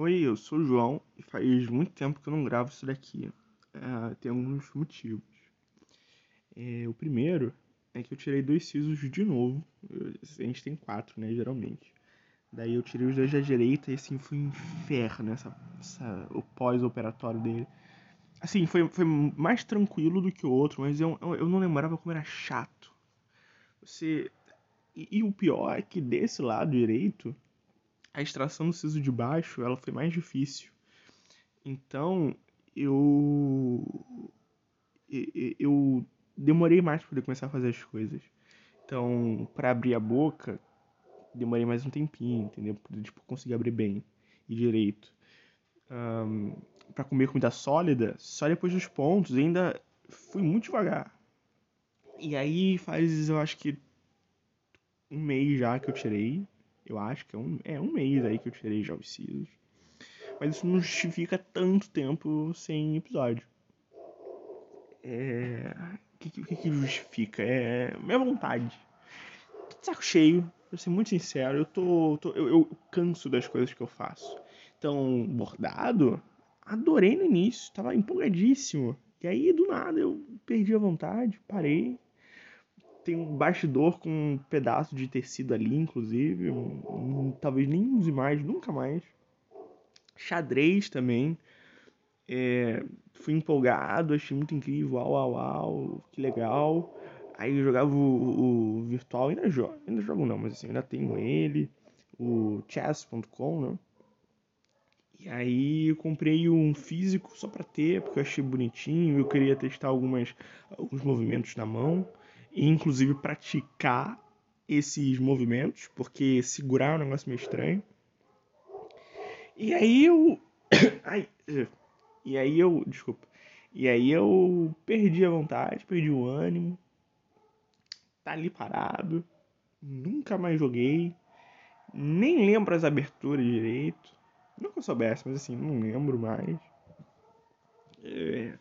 Oi, eu sou o João e faz muito tempo que eu não gravo isso daqui. É, tem alguns motivos. É, o primeiro é que eu tirei dois sisos de novo. Eu, a gente tem quatro, né, geralmente. Daí eu tirei os dois da direita e assim foi um inferno essa, essa, o pós-operatório dele. Assim, foi, foi mais tranquilo do que o outro, mas eu, eu, não lembrava como era chato. Você. E, e o pior é que desse lado direito a extração do siso de baixo ela foi mais difícil. Então eu eu demorei mais para poder começar a fazer as coisas. Então, para abrir a boca, demorei mais um tempinho, entendeu? Pra tipo, conseguir abrir bem e direito. Um, para comer comida sólida, só depois dos pontos, ainda fui muito devagar. E aí faz, eu acho que um mês já que eu tirei eu acho que é um, é um mês aí que eu tirei já os sisos. Mas isso não justifica tanto tempo sem episódio. É. O que, que, que, justifica? É minha vontade. Tô de saco cheio, pra ser muito sincero. Eu tô. tô eu, eu, canso das coisas que eu faço. Então, bordado, adorei no início, tava empolgadíssimo. E aí, do nada, eu perdi a vontade, parei, tem um bastidor com um pedaço de tecido ali, inclusive. Um, um, talvez nem use mais, nunca mais. Xadrez também. É, fui empolgado, achei muito incrível. Uau, uau, uau, que legal. Aí eu jogava o, o virtual, ainda jogo, ainda jogo não, mas assim, ainda tenho ele, o chess.com, né? E aí eu comprei um físico só pra ter, porque eu achei bonitinho, eu queria testar algumas, alguns movimentos na mão e inclusive praticar esses movimentos, porque segurar é um negócio meio estranho. E aí eu. Ai, e aí eu. Desculpa. E aí eu perdi a vontade, perdi o ânimo. Tá ali parado. Nunca mais joguei. Nem lembro as aberturas direito. Eu soubesse, mas assim, não lembro mais. É,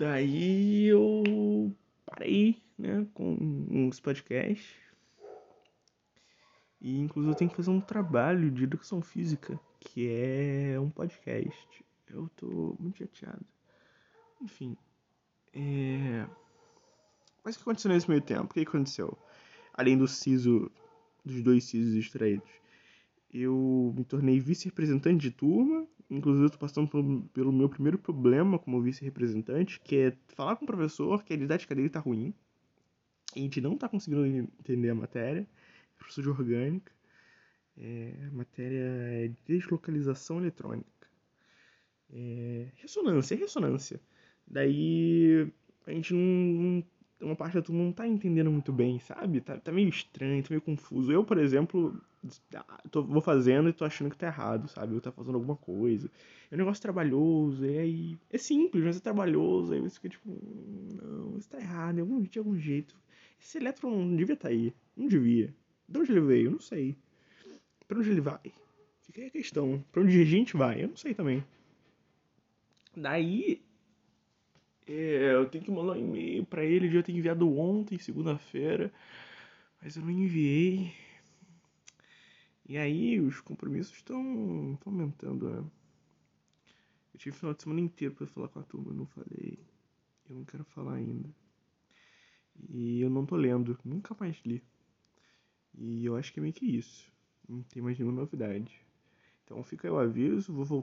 Daí eu parei, né, com os podcasts. E inclusive eu tenho que fazer um trabalho de educação física, que é um podcast. Eu tô muito chateado. Enfim. É... Mas o que aconteceu nesse meio tempo? O que aconteceu? Além do siso, dos dois sisos extraídos. Eu me tornei vice-representante de turma Inclusive, eu tô passando pelo, pelo meu primeiro problema como vice-representante, que é falar com o professor que a didática dele tá ruim. A gente não tá conseguindo entender a matéria. Professor de orgânica. É, a matéria é deslocalização eletrônica. É, ressonância, é ressonância. Daí a gente não, não uma parte da turma não tá entendendo muito bem, sabe? Tá, tá meio estranho, tá meio confuso. Eu, por exemplo, tô, vou fazendo e tô achando que tá errado, sabe? Eu tá fazendo alguma coisa. É um negócio trabalhoso, e aí. É simples, mas é trabalhoso. Aí você fica tipo, não, isso tá errado, de algum, de algum jeito. Esse elétron não devia tá aí. Não devia. De onde ele veio? Eu não sei. Pra onde ele vai? Fica aí a questão. Pra onde a gente vai? Eu não sei também. Daí é, eu tenho que mandar um e-mail para ele, já tenho enviado ontem, segunda-feira, mas eu não enviei. E aí os compromissos estão aumentando, né? Eu tive o final de semana inteiro para falar com a turma, eu não falei. Eu não quero falar ainda. E eu não tô lendo, nunca mais li. E eu acho que é meio que isso. Não tem mais nenhuma novidade. Então fica aí o aviso, vou voltar